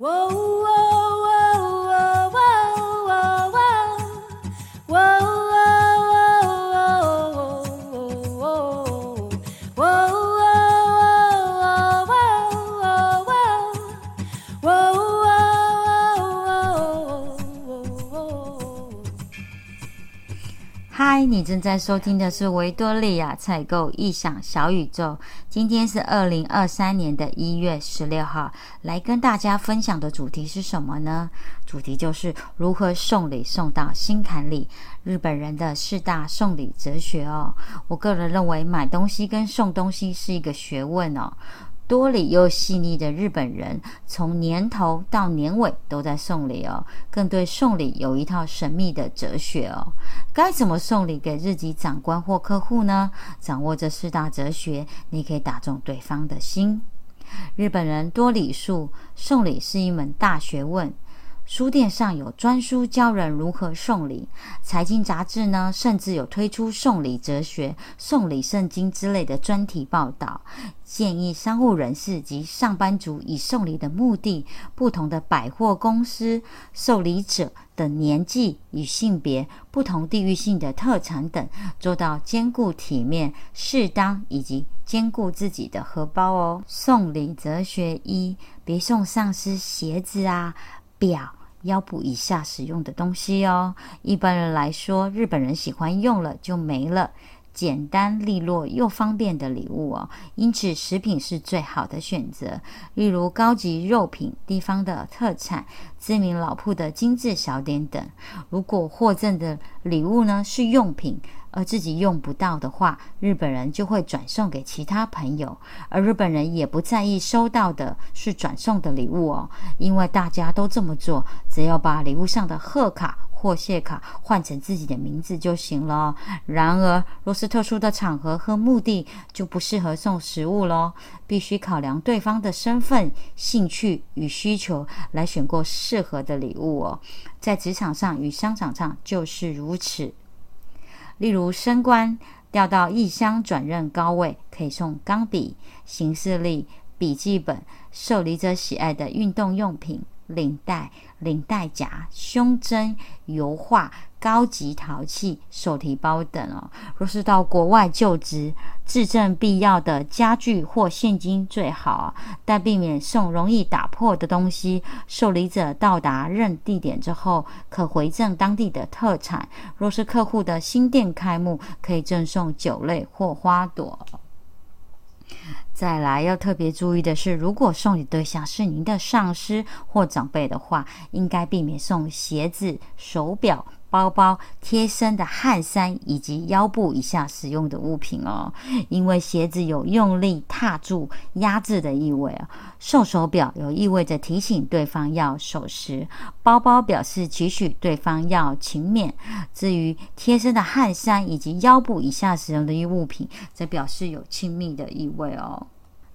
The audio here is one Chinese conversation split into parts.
Whoa. 你正在收听的是维多利亚采购异想小宇宙。今天是二零二三年的一月十六号，来跟大家分享的主题是什么呢？主题就是如何送礼送到心坎里，日本人的四大送礼哲学哦。我个人认为，买东西跟送东西是一个学问哦。多礼又细腻的日本人，从年头到年尾都在送礼哦，更对送礼有一套神秘的哲学哦。该怎么送礼给日籍长官或客户呢？掌握这四大哲学，你可以打中对方的心。日本人多礼数，送礼是一门大学问。书店上有专书教人如何送礼，财经杂志呢，甚至有推出送礼哲学、送礼圣经之类的专题报道，建议商务人士及上班族以送礼的目的、不同的百货公司、受礼者的年纪与性别、不同地域性的特产等，做到兼顾体面、适当以及兼顾自己的荷包哦。送礼哲学一：别送上司鞋子啊、表。腰部以下使用的东西哦。一般人来说，日本人喜欢用了就没了，简单利落又方便的礼物哦。因此，食品是最好的选择，例如高级肉品、地方的特产、知名老铺的精致小点等。如果获赠的礼物呢是用品，而自己用不到的话，日本人就会转送给其他朋友，而日本人也不在意收到的是转送的礼物哦，因为大家都这么做，只要把礼物上的贺卡或谢卡换成自己的名字就行了。然而，若是特殊的场合和目的，就不适合送食物喽，必须考量对方的身份、兴趣与需求来选购适合的礼物哦。在职场上与商场上就是如此。例如升官调到异乡转任高位，可以送钢笔、行事历、笔记本，受礼者喜爱的运动用品。领带、领带夹、胸针、油画、高级陶器、手提包等哦。若是到国外就职，自证必要的家具或现金最好，但避免送容易打破的东西。受礼者到达任地点之后，可回赠当地的特产。若是客户的新店开幕，可以赠送酒类或花朵。再来要特别注意的是，如果送礼对象是您的上司或长辈的话，应该避免送鞋子、手表。包包、贴身的汗衫以及腰部以下使用的物品哦，因为鞋子有用力踏住、压制的意味啊。瘦手表有意味着提醒对方要守时，包包表示期许对方要勤勉。至于贴身的汗衫以及腰部以下使用的物品，则表示有亲密的意味哦。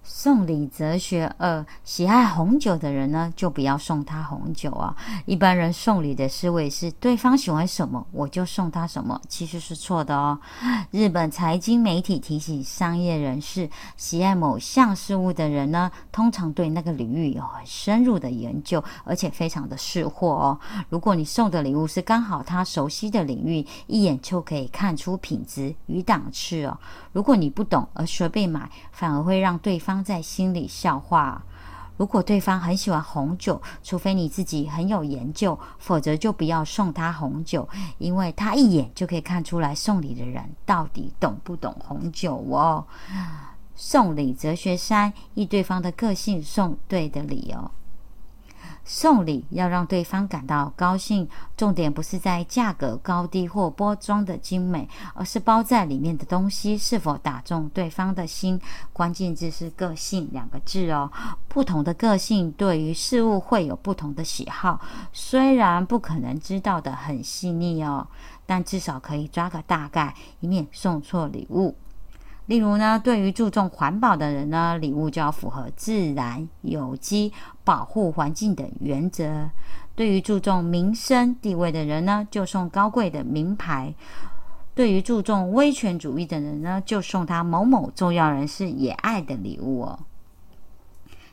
送礼哲学二：喜爱红酒的人呢，就不要送他红酒啊。一般人送礼的思维是，对方喜欢什么，我就送他什么，其实是错的哦。日本财经媒体提醒商业人士，喜爱某项事物的人呢，通常对那个领域有很深入的研究，而且非常的识货哦。如果你送的礼物是刚好他熟悉的领域，一眼就可以看出品质与档次哦。如果你不懂而随便买，反而会让对方。在心里笑话。如果对方很喜欢红酒，除非你自己很有研究，否则就不要送他红酒，因为他一眼就可以看出来送礼的人到底懂不懂红酒哦。送礼哲学三：依对方的个性送对的理由。送礼要让对方感到高兴，重点不是在价格高低或包装的精美，而是包在里面的东西是否打中对方的心。关键字是“个性”两个字哦。不同的个性对于事物会有不同的喜好，虽然不可能知道的很细腻哦，但至少可以抓个大概，以免送错礼物。例如呢，对于注重环保的人呢，礼物就要符合自然、有机、保护环境等原则；对于注重民生地位的人呢，就送高贵的名牌；对于注重威权主义的人呢，就送他某某重要人士也爱的礼物哦。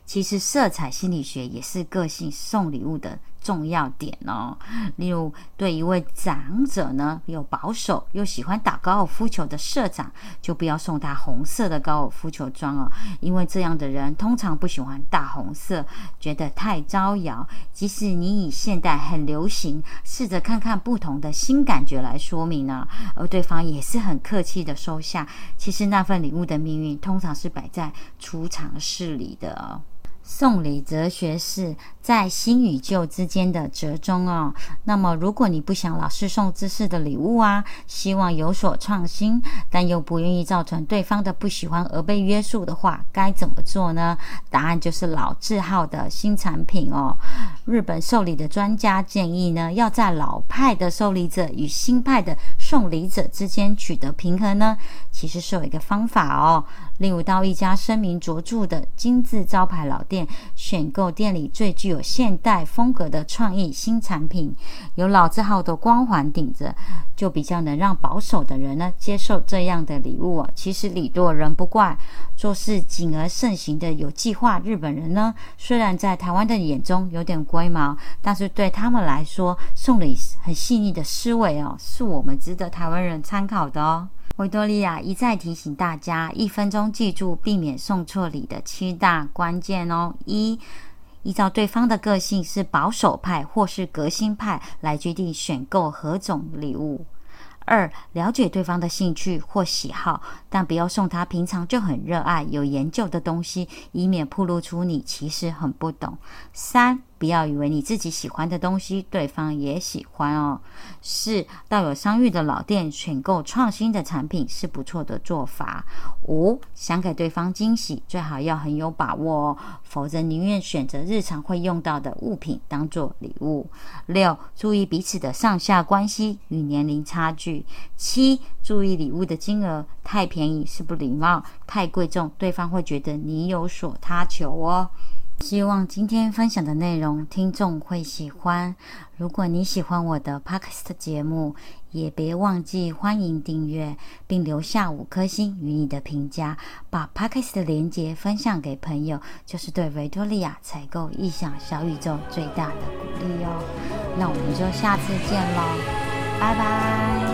其实色彩心理学也是个性送礼物的。重要点哦，例如对一位长者呢，又保守又喜欢打高尔夫球的社长，就不要送他红色的高尔夫球装哦，因为这样的人通常不喜欢大红色，觉得太招摇。即使你以现代很流行，试着看看不同的新感觉来说明呢，而对方也是很客气的收下。其实那份礼物的命运，通常是摆在储藏室里的哦。送礼哲学是在新与旧之间的折中哦。那么，如果你不想老是送知识的礼物啊，希望有所创新，但又不愿意造成对方的不喜欢而被约束的话，该怎么做呢？答案就是老字号的新产品哦。日本受礼的专家建议呢，要在老派的受礼者与新派的送礼者之间取得平衡呢，其实是有一个方法哦。例如到一家声名卓著的金字招牌老店，选购店里最具有现代风格的创意新产品，有老字号的光环顶着，就比较能让保守的人呢接受这样的礼物啊。其实礼多人不怪，做事谨而慎行的有计划日本人呢，虽然在台湾的眼中有点龟毛，但是对他们来说，送礼很细腻的思维哦，是我们值得台湾人参考的哦。维多利亚一再提醒大家，一分钟记住避免送错礼的七大关键哦：一、依照对方的个性是保守派或是革新派来决定选购何种礼物；二、了解对方的兴趣或喜好，但不要送他平常就很热爱、有研究的东西，以免暴露出你其实很不懂；三。不要以为你自己喜欢的东西，对方也喜欢哦。四到有商誉的老店选购创新的产品是不错的做法。五想给对方惊喜，最好要很有把握哦，否则宁愿选择日常会用到的物品当做礼物。六注意彼此的上下关系与年龄差距。七注意礼物的金额，太便宜是不礼貌，太贵重对方会觉得你有所他求哦。希望今天分享的内容听众会喜欢。如果你喜欢我的 Podcast 节目，也别忘记欢迎订阅，并留下五颗星与你的评价。把 Podcast 的连接分享给朋友，就是对维多利亚采购异想小宇宙最大的鼓励哦。那我们就下次见喽，拜拜。